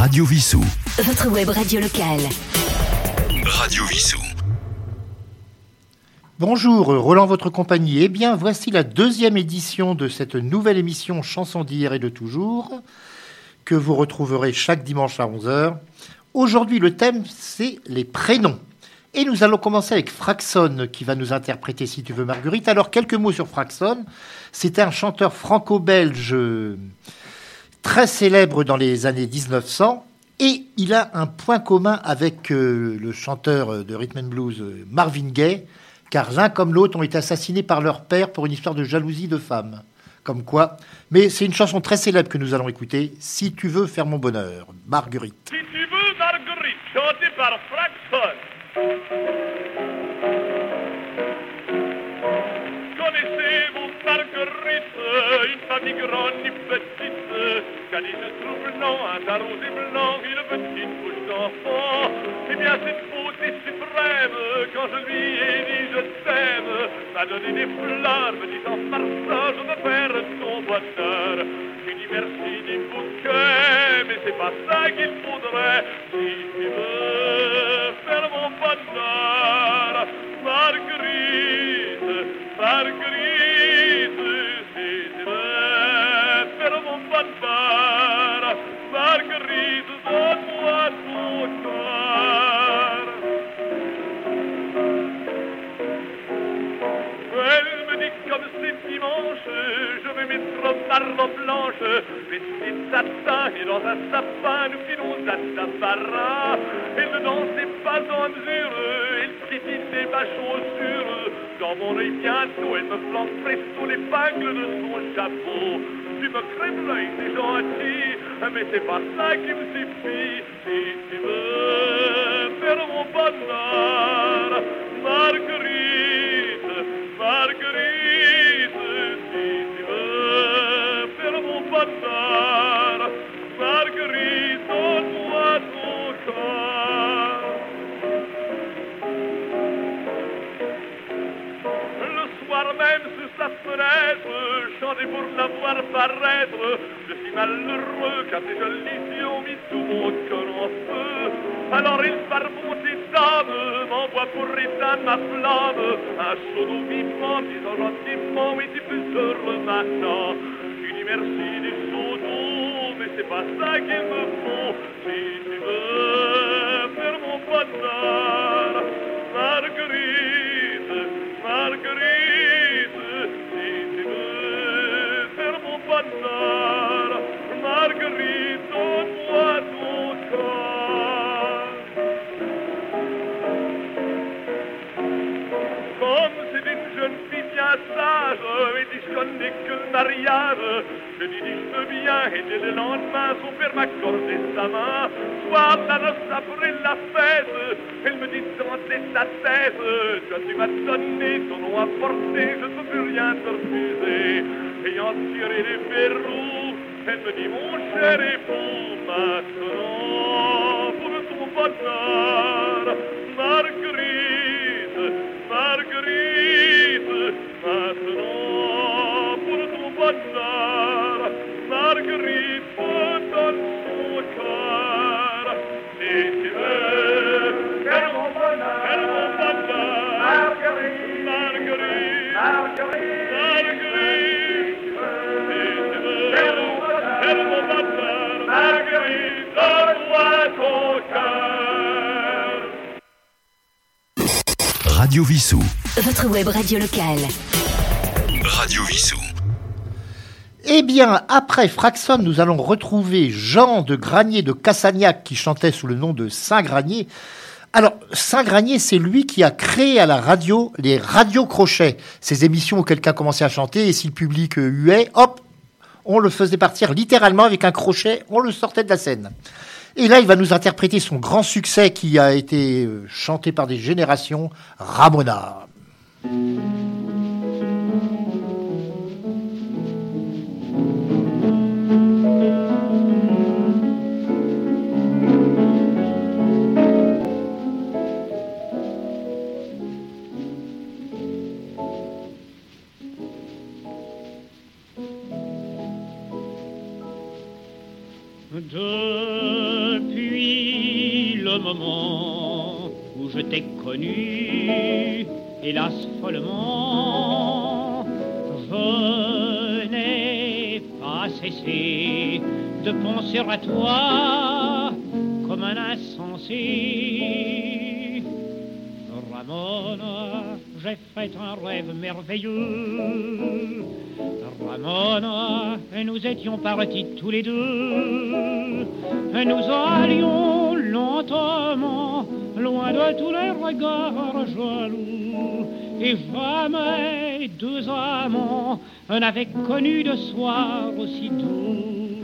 Radio Vissou. Votre web radio locale. Radio Vissou. Bonjour, Roland, votre compagnie. Eh bien, voici la deuxième édition de cette nouvelle émission Chansons d'hier et de toujours, que vous retrouverez chaque dimanche à 11h. Aujourd'hui, le thème, c'est les prénoms. Et nous allons commencer avec Fraxon, qui va nous interpréter Si tu veux Marguerite. Alors, quelques mots sur Fraxon. C'était un chanteur franco-belge très célèbre dans les années 1900. Et il a un point commun avec euh, le chanteur de rhythm and blues euh, Marvin Gaye, car l'un comme l'autre ont été assassinés par leur père pour une histoire de jalousie de femme. Comme quoi. Mais c'est une chanson très célèbre que nous allons écouter. Si tu veux faire mon bonheur, Marguerite. Si tu veux, Marguerite, chantée par Fraxon. Connaissez-vous Marguerite, une famille grande et petite, qui a des yeux troublants, un blanc, une petite bouche d'enfant. Eh bien, cette beauté suprême, quand je lui ai dit je t'aime, m'a donné des fleurs, me disant par je veux faire ton bonheur. J'ai dit merci du bouquet, mais c'est pas ça qu'il faudrait. Si tu veux faire mon bonheur, Marguerite, barbe blanche, vestée de satin et dans un sapin, nous filons à Tapara. Elle ne dansait pas en mesure, elle précisait ma chaussure. Dans mon œil bientôt, elle me plante presto l'épingle de son chapeau. Tu me crèves l'œil, c'est gentil, mais c'est pas ça qui me suffit. Si tu veux faire mon bonheur, Marguerite, chanter pour la voir paraître. Je suis malheureux car ces jolis yeux ont mis tout mon cœur en feu. Alors il par bonté d'âme m'envoie pour éteindre ma flamme un chaud d'eau vivant disant gentiment oui tu peux heureux maintenant. Tu dis merci du chaud d'eau mais c'est pas ça qu'il me faut. Si tu veux faire mon bonheur, Marguerite, je lui dis je veux bien, et dès le lendemain, son père m'accordait sa main. Soir la noce après la fête, elle me dit tenter ta tête, toi tu m'as donné ton nom à porter, je ne peux plus rien te refuser. Ayant tiré les verrous, elle me dit mon cher époux, maintenant, pour ton bonheur, Radio Vissou. Votre web radio locale. Radio Vissou. Eh bien, après Fraxon, nous allons retrouver Jean de Granier de Cassagnac qui chantait sous le nom de Saint-Granier. Alors, Saint-Granier, c'est lui qui a créé à la radio les radios crochets, ces émissions où quelqu'un commençait à chanter et si le public euh, huait, hop, on le faisait partir littéralement avec un crochet, on le sortait de la scène. Et là, il va nous interpréter son grand succès qui a été euh, chanté par des générations, Ramona. Depuis le moment où je t'ai connu, hélas follement, je n'ai pas cessé de penser à toi comme un insensé. Ramona, j'ai fait un rêve merveilleux Ramona, nous étions partis tous les deux. Nous allions lentement, loin de tous les regards jaloux. Et jamais deux amants n'avaient connu de soir aussi doux.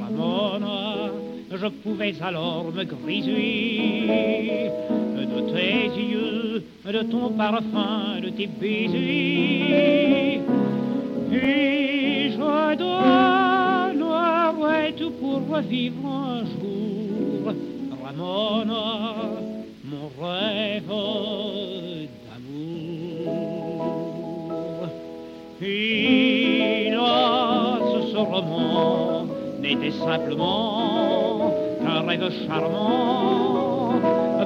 Ramona, je pouvais alors me griser de tes yeux, de ton parfum, de tes baisers. Et je donnerais tout pour revivre un jour, Ramona, mon rêve d'amour. Hélas, ce roman n'était simplement qu'un rêve charmant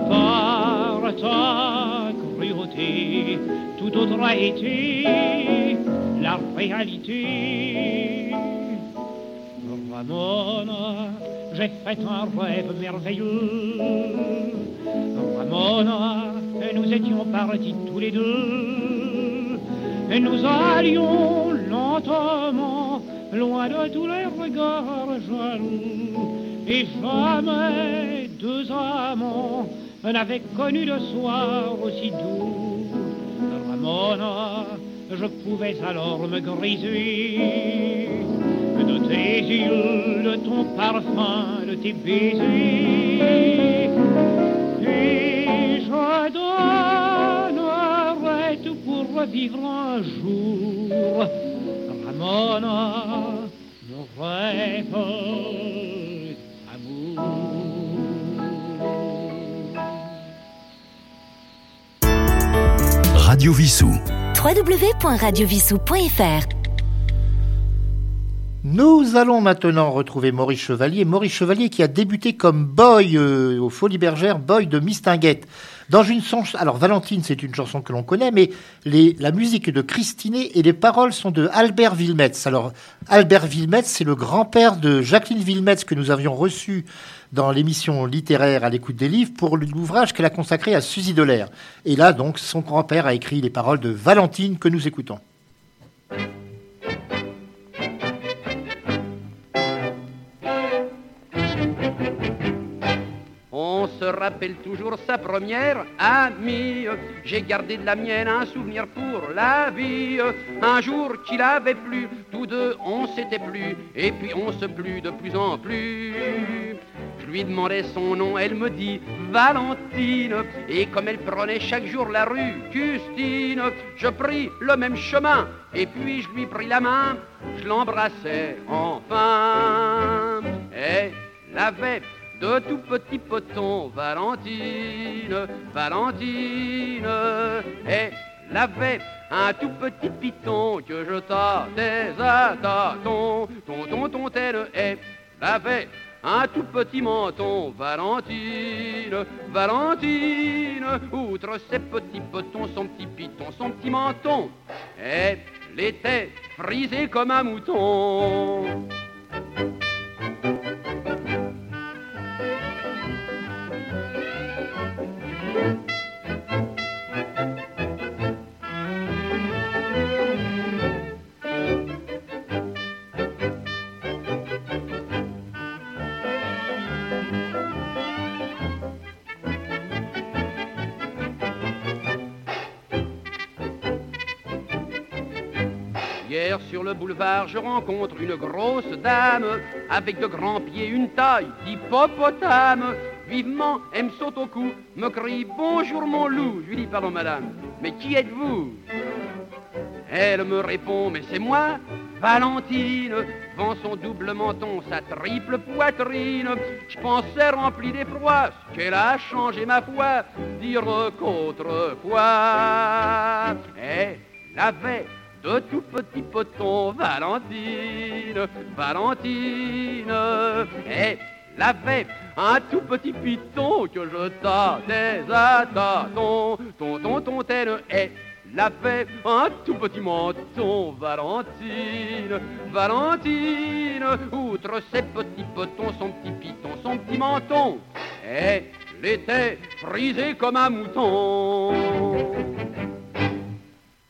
par ta cruauté, tout autre a été la réalité. Ramona, j'ai fait un rêve merveilleux. Ramona, nous étions partis tous les deux. Et nous allions lentement, loin de tous les regards jaloux. Et jamais deux amants n'avaient connu de soir aussi doux. Ramona, je pouvais alors me griser de tes yeux, de ton parfum, de tes baisers. Et je donnerais tout pour revivre un jour, Ramona, mon rêve d'amour. Radio Vissou. www.radiovissou.fr Nous allons maintenant retrouver Maurice Chevalier. Maurice Chevalier qui a débuté comme boy euh, au Folies Bergères, boy de Mistinguette. Dans une chanson, alors Valentine, c'est une chanson que l'on connaît, mais la musique de Christinet et les paroles sont de Albert Wilmetz. Alors Albert Wilmetz, c'est le grand-père de Jacqueline Wilmetz que nous avions reçu dans l'émission littéraire à l'écoute des livres pour l'ouvrage qu'elle a consacré à Suzy Dolaire. Et là, donc, son grand-père a écrit les paroles de Valentine que nous écoutons. Rappelle toujours sa première amie. J'ai gardé de la mienne un souvenir pour la vie. Un jour qu'il avait plu, tous deux on s'était plu, et puis on se plut de plus en plus. Je lui demandais son nom, elle me dit Valentine. Et comme elle prenait chaque jour la rue Custine, je pris le même chemin, et puis je lui pris la main, je l'embrassais enfin. Elle avait de tout petits potons, Valentine, Valentine, elle avait un tout petit piton que je tâtais à tâtons, tonton, tontelle, elle avait un tout petit menton, Valentine, Valentine, outre ses petits potons, son petit piton, son petit menton, elle était frisée comme un mouton. Boulevard, je rencontre une grosse dame avec de grands pieds, une taille d'hippopotame. Vivement, elle me saute au cou, me crie bonjour mon loup. Je lui dis pardon madame, mais qui êtes-vous? Elle me répond mais c'est moi, Valentine, vend son double menton, sa triple poitrine. Je pensais rempli d'effroi, ce qu'elle a changé ma foi, dire qu'autrefois elle avait de tout petits potons, Valentine, Valentine, elle avait un tout petit piton que je tâtais à tâtons. Tonton, tontaine et l'avait un tout petit menton. Valentine, Valentine, outre ses petits petons, son petit piton, son petit menton. Et l'était frisé comme un mouton.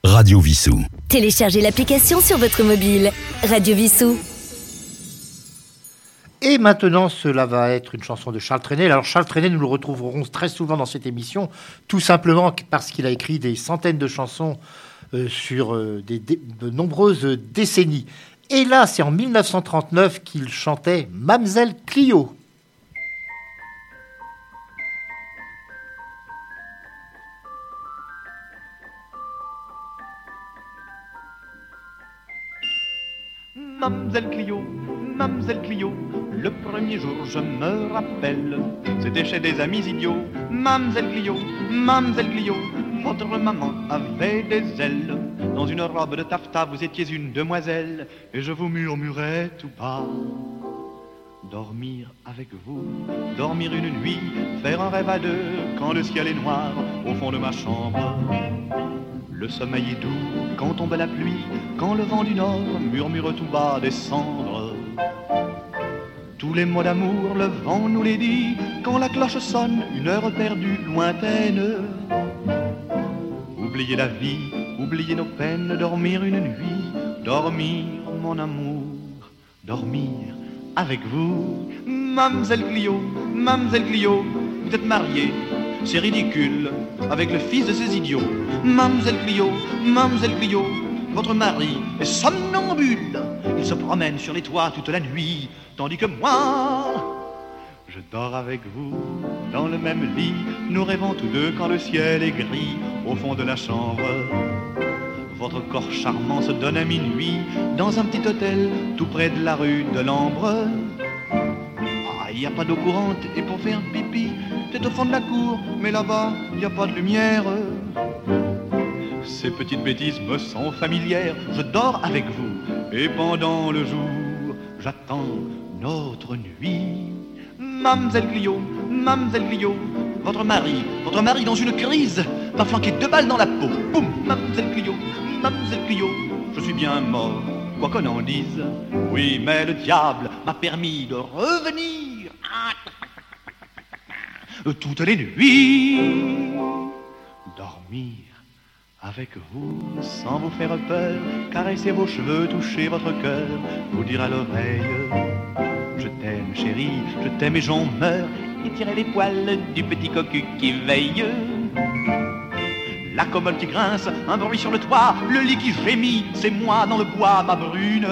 Radio Vissou. Téléchargez l'application sur votre mobile. Radio Vissou. Et maintenant, cela va être une chanson de Charles Trenet. Alors, Charles Trenet, nous le retrouverons très souvent dans cette émission, tout simplement parce qu'il a écrit des centaines de chansons euh, sur euh, de nombreuses décennies. Et là, c'est en 1939 qu'il chantait Mamselle Clio. Chez des amis idiots. Mamselle Clio, Mamselle Clio, votre maman avait des ailes. Dans une robe de taffetas, vous étiez une demoiselle, et je vous murmurais tout bas. Dormir avec vous, dormir une nuit, faire un rêve à deux quand le ciel est noir au fond de ma chambre. Le sommeil est doux quand tombe la pluie, quand le vent du nord murmure tout bas des cendres. Tous les mots d'amour, le vent nous les dit, quand la cloche sonne, une heure perdue, lointaine. Oubliez la vie, oubliez nos peines, dormir une nuit, dormir mon amour, dormir avec vous. Mamselle Clio, Mamselle Clio, vous êtes mariée, c'est ridicule, avec le fils de ces idiots. Mamselle Clio, Mamselle Clio, votre mari est somnambule. Il se promène sur les toits toute la nuit, tandis que moi, je dors avec vous dans le même lit. Nous rêvons tous deux quand le ciel est gris au fond de la chambre. Votre corps charmant se donne à minuit dans un petit hôtel tout près de la rue de l'Ambre. Ah, il n'y a pas d'eau courante et pour faire pipi, c'est au fond de la cour, mais là-bas, il n'y a pas de lumière. Ces petites bêtises me sont familières, je dors avec vous et pendant le jour, j'attends notre nuit. Mamselle Clio, Mamselle Clio, votre mari, votre mari dans une crise, m'a flanqué deux balles dans la peau. Boum, Mamselle Clio, Mamselle Clio, je suis bien mort, quoi qu'on en dise. Oui, mais le diable m'a permis de revenir. Toutes les nuits, dormir avec vous sans vous faire peur, caresser vos cheveux, toucher votre cœur, vous dire à l'oreille Je t'aime chérie, je t'aime et j'en meurs, et tirer les poils du petit cocu qui veille. La commode qui grince, un bruit sur le toit, le lit qui gémit, c'est moi dans le bois, ma brune.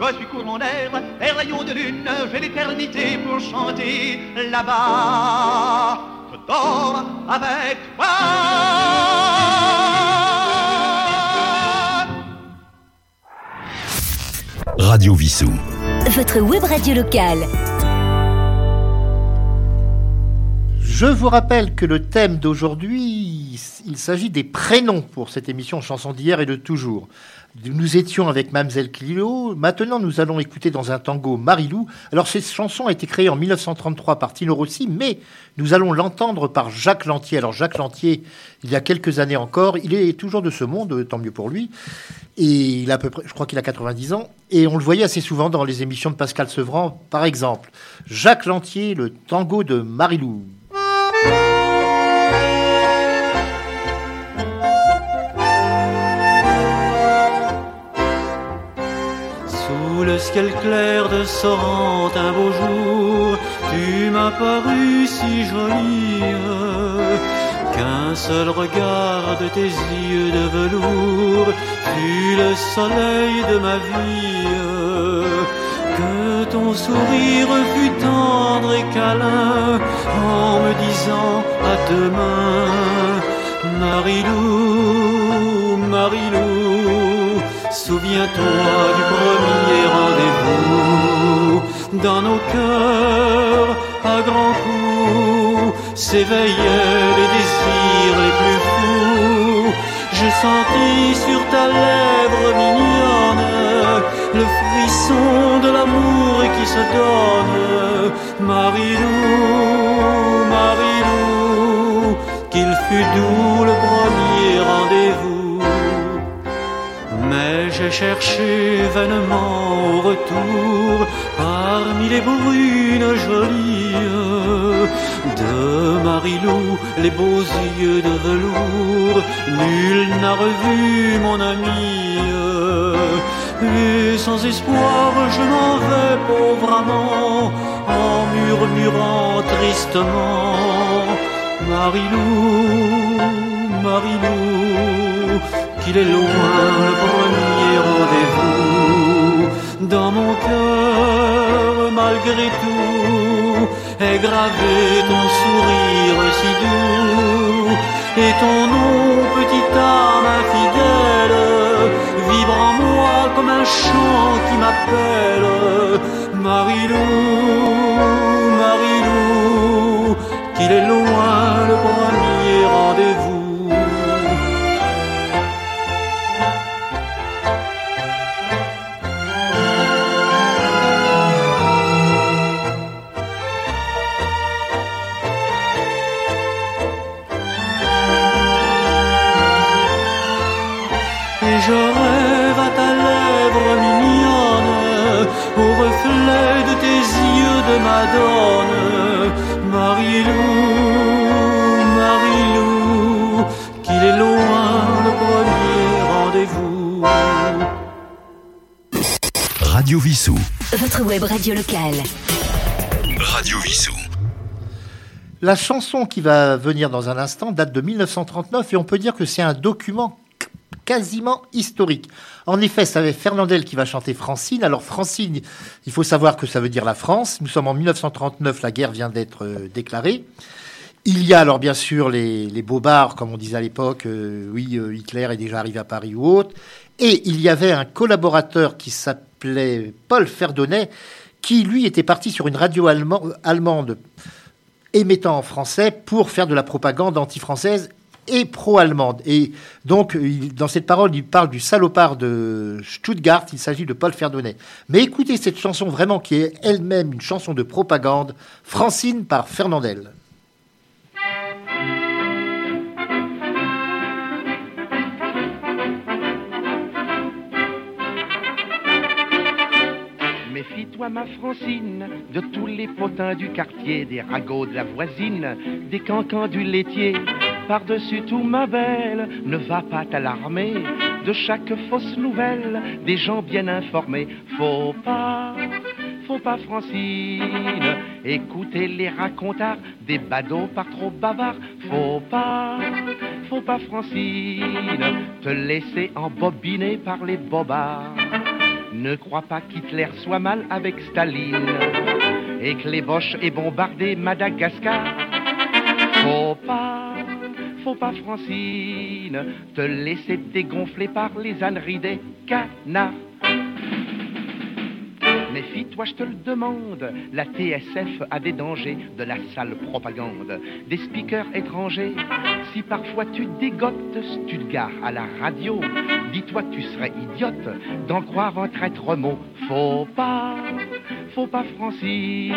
Je suis courant d'air, et rayon de lune, j'ai l'éternité pour chanter là-bas. Je dors avec toi. Radio Vissou. Votre web radio locale. Je vous rappelle que le thème d'aujourd'hui, il s'agit des prénoms pour cette émission Chanson d'hier et de toujours. Nous étions avec Mamselle Clio. Maintenant, nous allons écouter dans un tango Marilou. Alors, cette chanson a été créée en 1933 par Tino Rossi, mais nous allons l'entendre par Jacques Lantier. Alors, Jacques Lantier, il y a quelques années encore, il est toujours de ce monde, tant mieux pour lui. Et il a à peu près, je crois qu'il a 90 ans. Et on le voyait assez souvent dans les émissions de Pascal Sevran, par exemple. Jacques Lantier, le tango de Marilou. Ciel clair de Sorrente un beau jour, tu m'as paru si jolie qu'un seul regard de tes yeux de velours fut le soleil de ma vie. Que ton sourire fut tendre et câlin en me disant à demain, Marilou, Marilou, souviens-toi du premier Dans nos cœurs, à grands coups, s'éveillaient les désirs les plus fous. Je sentis sur ta lèvre mignonne le frisson de l'amour qui se donne Marilou, Marilou, qu'il fut doux le premier rendez-vous. Mais j'ai cherché vainement parmi les brunes jolies de Marilou, les beaux yeux de velours, nul n'a revu mon ami. Et sans espoir, je m'en vais pauvre amant, en murmurant tristement, Marilou, Marilou, qu'il est loin le premier rendez-vous. Dans mon cœur, malgré tout, est gravé ton sourire si doux et ton nom, petite âme infidèle, vibre en moi comme un chant qui m'appelle. Marilou, Vissou. Votre web radio locale. Radio Vissou. La chanson qui va venir dans un instant date de 1939 et on peut dire que c'est un document quasiment historique. En effet, c'est Fernandel qui va chanter Francine. Alors Francine, il faut savoir que ça veut dire la France. Nous sommes en 1939, la guerre vient d'être euh, déclarée. Il y a alors bien sûr les, les bobards, comme on disait à l'époque, euh, oui, euh, Hitler est déjà arrivé à Paris ou autre. Et il y avait un collaborateur qui Paul Ferdonnet, qui lui était parti sur une radio allemand- allemande émettant en français pour faire de la propagande anti-française et pro-allemande. Et donc, dans cette parole, il parle du salopard de Stuttgart, il s'agit de Paul Ferdonnet. Mais écoutez cette chanson vraiment qui est elle-même une chanson de propagande, Francine par Fernandel. Méfie-toi, ma Francine, de tous les potins du quartier, des ragots de la voisine, des cancans du laitier. Par-dessus tout, ma belle, ne va pas t'alarmer de chaque fausse nouvelle, des gens bien informés. Faut pas, faut pas, Francine, écouter les racontards des badauds par trop bavards. Faut pas, faut pas, Francine, te laisser embobiner par les bobards. Ne crois pas qu'Hitler soit mal avec Staline et que les Boches aient bombardé Madagascar. Faut pas, faut pas, Francine, te laisser dégonfler par les âneries des canards. Méfie-toi, je te le demande, la TSF a des dangers de la sale propagande, des speakers étrangers. Si parfois tu dégotes Stuttgart à la radio, dis-toi tu serais idiote d'en croire un traître mot. Faut pas, faut pas, Francine,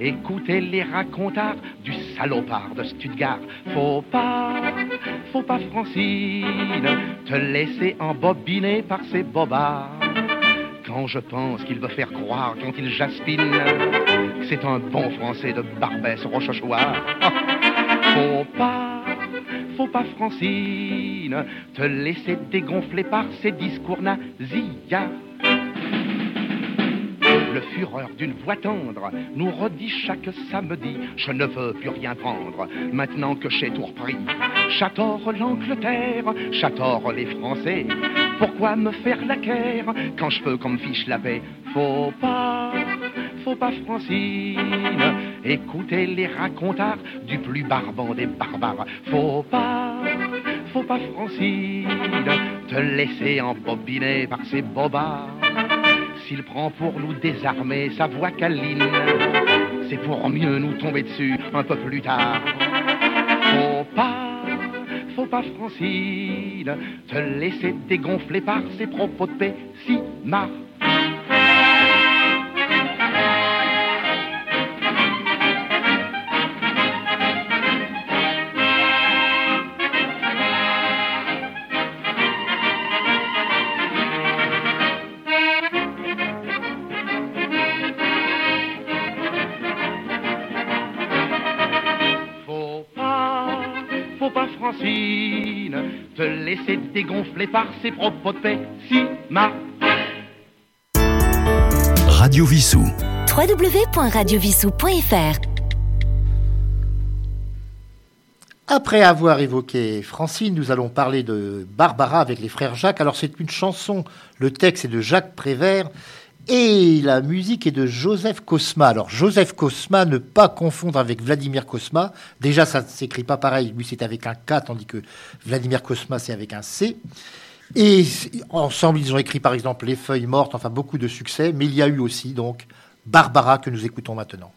écouter les racontards du salopard de Stuttgart. Faut pas, faut pas, Francine, te laisser embobiner par ces bobards. Quand je pense qu'il veut faire croire quand il jaspine que c'est un bon français de Barbès Rochechouart. Faut pas, faut pas, Francine, te laisser dégonfler par ces discours nasillards. Le fureur d'une voix tendre nous redit chaque samedi Je ne veux plus rien prendre maintenant que j'ai tout repris. J'adore l'Angleterre, j'adore les Français. Pourquoi me faire la guerre quand je peux qu'on me fiche la paix Faut pas, faut pas, Francine, écouter les racontards du plus barbant des barbares. Faut pas, faut pas, Francine, te laisser embobiner par ces bobards. S'il prend pour nous désarmer sa voix câline, c'est pour mieux nous tomber dessus un peu plus tard. Pas, te laisser dégonfler par ses propos de pessimard. Te laisser dégonfler par ses propos de Pessima. Radio Vissou. www.radiovissou.fr Après avoir évoqué Francine, nous allons parler de Barbara avec les frères Jacques. Alors c'est une chanson, le texte est de Jacques Prévert et la musique est de Joseph Cosma. Alors Joseph Cosma, ne pas confondre avec Vladimir Cosma. Déjà ça ne s'écrit pas pareil, lui c'est avec un K tandis que Vladimir Cosma c'est avec un C. Et ensemble ils ont écrit par exemple Les Feuilles Mortes, enfin beaucoup de succès, mais il y a eu aussi donc Barbara que nous écoutons maintenant.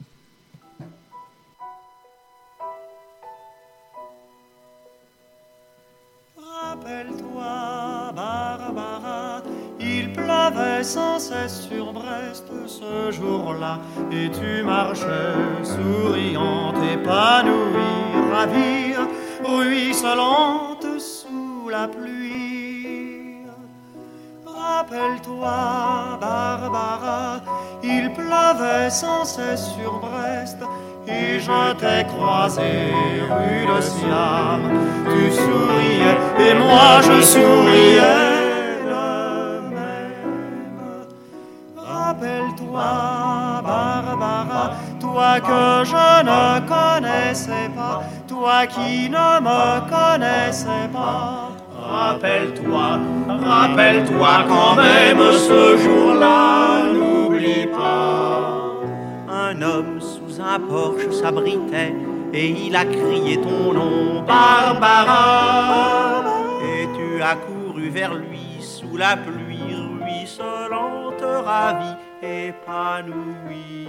Pleuvait sans cesse sur Brest ce jour-là, et tu marchais souriante, épanouie, ravie, ruisselante sous la pluie. Rappelle-toi, Barbara, il pleuvait sans cesse sur Brest, et je t'ai croisé rue de Siam. Tu souriais et moi je souriais toi que je ne connaissais pas, toi qui ne me connaissais pas. Rappelle-toi, rappelle-toi quand même ce jour-là, n'oublie pas. Un homme sous un porche s'abritait et il a crié ton nom, Barbara. Et tu as couru vers lui sous la pluie ruisselante, ravie, épanouie.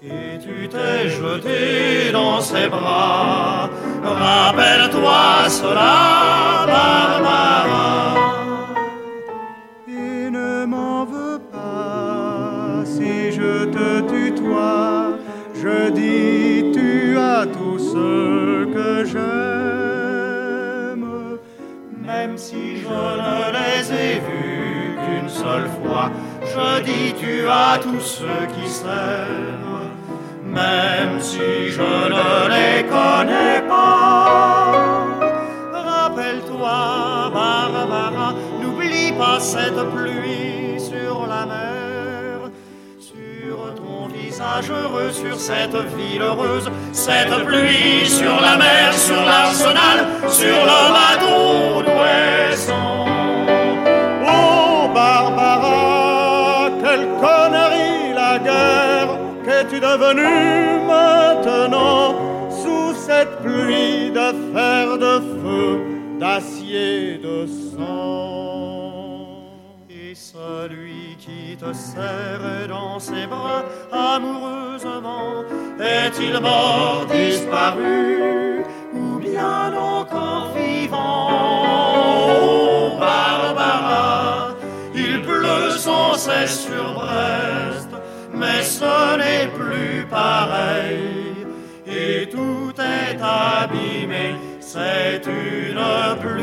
Et tu t'es jeté dans ses bras. Rappelle-toi cela, Barbara. Et ne m'en veux pas si je te tutoie. Je dis tu as tout ce que j'aime. Même si je ne les ai vus qu'une seule fois, je dis tu as tous ceux qui s'aiment. Même si je ne les connais pas. Rappelle-toi, Barbara, n'oublie pas cette pluie sur la mer. Sur ton visage heureux, sur cette ville heureuse, cette pluie sur la mer, sur l'arsenal, sur le bateau maintenant sous cette pluie fer, de feu, d'acier, de sang. Et celui qui te serre dans ses bras amoureusement, est-il mort, disparu, ou bien encore vivant? Oh Barbara, il pleut sans cesse sur Brest, mais ce n'est pareil. Et tout est abîmé, c'est une pluie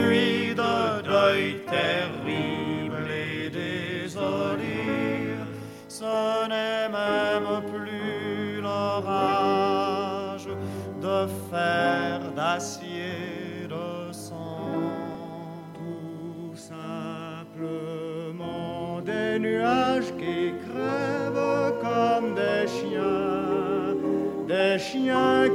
des chiens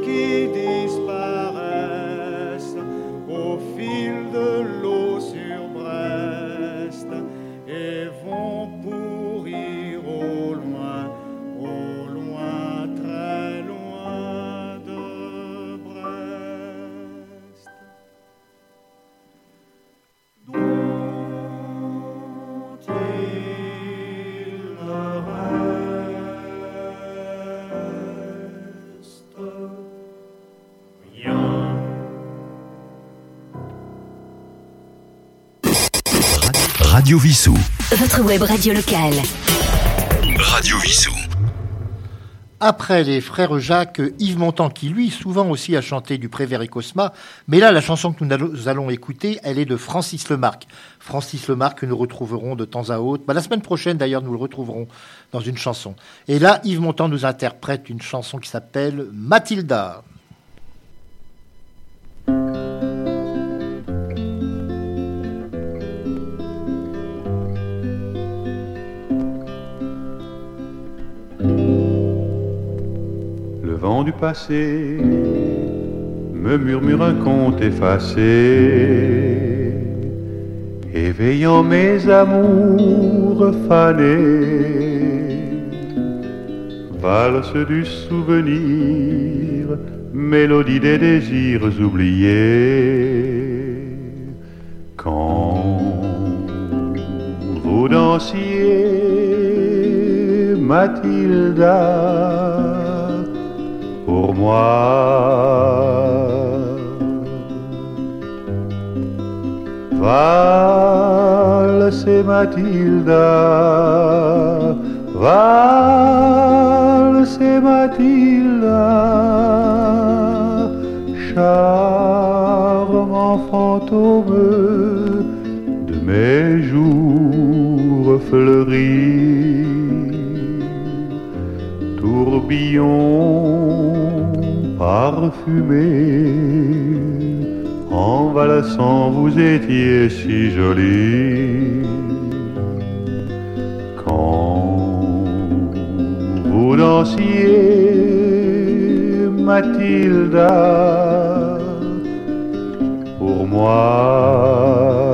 Radio Vissou. Votre web radio locale. Radio Vissou. Après les frères Jacques, Yves Montand, qui lui souvent aussi a chanté du Prévert et Cosma, mais là la chanson que nous allons- écouter, elle est de Francis Lemarque. Francis Lemarque que nous retrouverons de temps à autre. Bah, la semaine prochaine d'ailleurs nous le retrouverons dans une chanson. Et là Yves Montand nous interprète une chanson qui s'appelle Mathilda. Mathilda, du passé me murmure un conte effacé, éveillant mes amours fanés. Valse du souvenir, mélodie des désirs oubliés. Quand vous dansiez, Mathilda, moi. Valse Mathilda, valse Mathilda, charmant fantôme de mes jours fleuris, tourbillon parfumé, en valsant vous étiez si jolie. Quand vous dansiez, Mathilda, pour moi.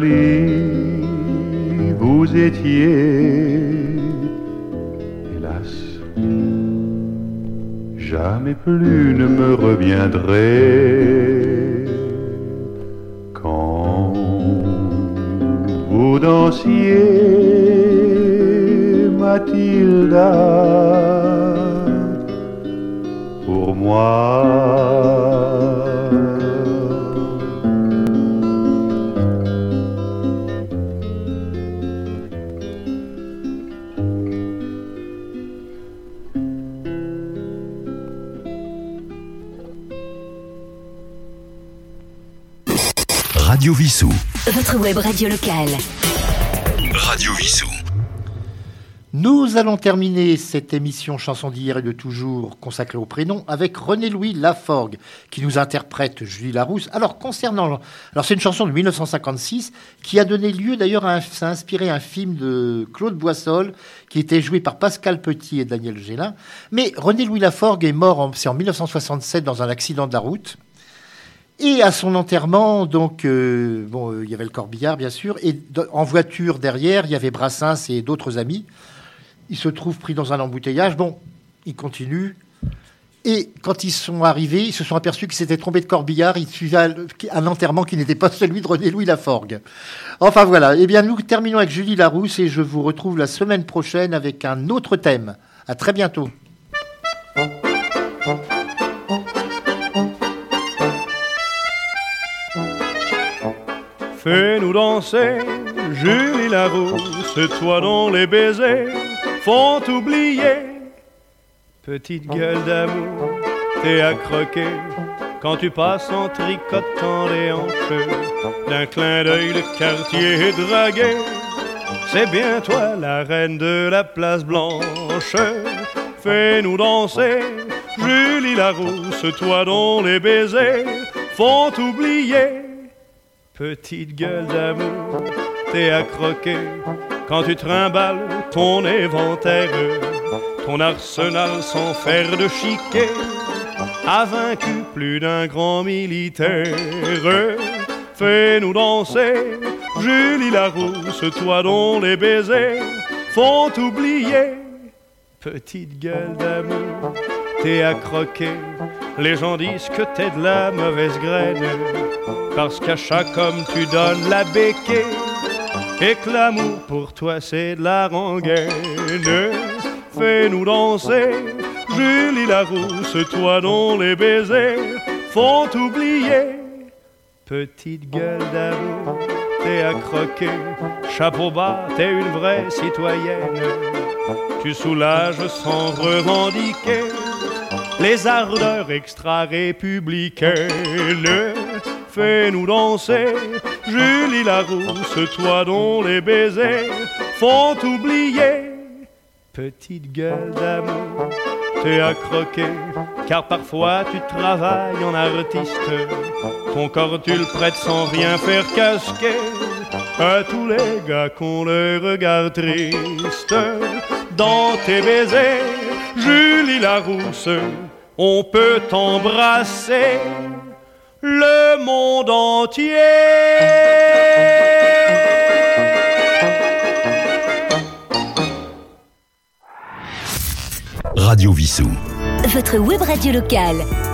Jolie vous étiez, hélas, jamais plus ne me reviendrai. Quand vous dansiez, Mathilda, pour moi. Radio Vissou. Votre web radio locale. Radio Vissou. Nous allons terminer cette émission Chanson d'hier et de toujours consacrée au prénom avec René-Louis Laforgue qui nous interprète Julie Larousse. Alors concernant, alors c'est une chanson de 1956 qui a donné lieu d'ailleurs à un, ça a inspiré un film de Claude Boissol qui était joué par Pascal Petit et Daniel Gélin. Mais René-Louis Laforgue est mort en, c'est en 1967 dans un accident de la route. Et à son enterrement, donc, euh, bon, euh, il y avait le corbillard, bien sûr, et en voiture derrière, il y avait Brassens et d'autres amis. Il se trouve pris dans un embouteillage. Bon, il continue. Et quand ils sont arrivés, ils se sont aperçus qu'ils s'étaient trompés de corbillard. Ils suivaient un, un enterrement qui n'était pas celui de René-Louis Laforgue. Enfin voilà. Eh bien, nous terminons avec Julie Larousse et je vous retrouve la semaine prochaine avec un autre thème. À très bientôt. Fais-nous danser, Julie Larousse, toi dont les baisers font oublier. Petite gueule d'amour, t'es à croquer quand tu passes en tricotant les hanches. D'un clin d'œil, le quartier est dragué. C'est bien toi, la reine de la place blanche. Fais-nous danser, Julie Larousse, toi dont les baisers font oublier. Petite gueule d'amour, t'es à croquer quand tu trimbales ton éventaire, ton arsenal sans faire de chiquet a vaincu plus d'un grand militaire. Fais-nous danser, Julie Larousse, toi dont les baisers font oublier. Petite gueule d'amour, t'es à croquer. Les gens disent que t'es de la mauvaise graine, parce qu'à chaque homme tu donnes la béquée, et que l'amour pour toi c'est de la rengaine. Fais-nous danser, Julie Larousse, toi dont les baisers font oublier. Petite gueule d'amour, t'es à croquer, chapeau bas, t'es une vraie citoyenne. Tu soulages sans revendiquer les ardeurs extra-républicaines. fais-nous danser. Julie Larousse, toi dont les baisers font oublier. Petite gueule d'amour, t'es à croquer, car parfois tu travailles en artiste. Ton corps tu le prêtes sans rien faire casquer à tous les gars qu'on les regarde tristes. Dans tes baisers, Julie Larousse, on peut t'embrasser le monde entier. Radio Vissou. Votre web radio locale.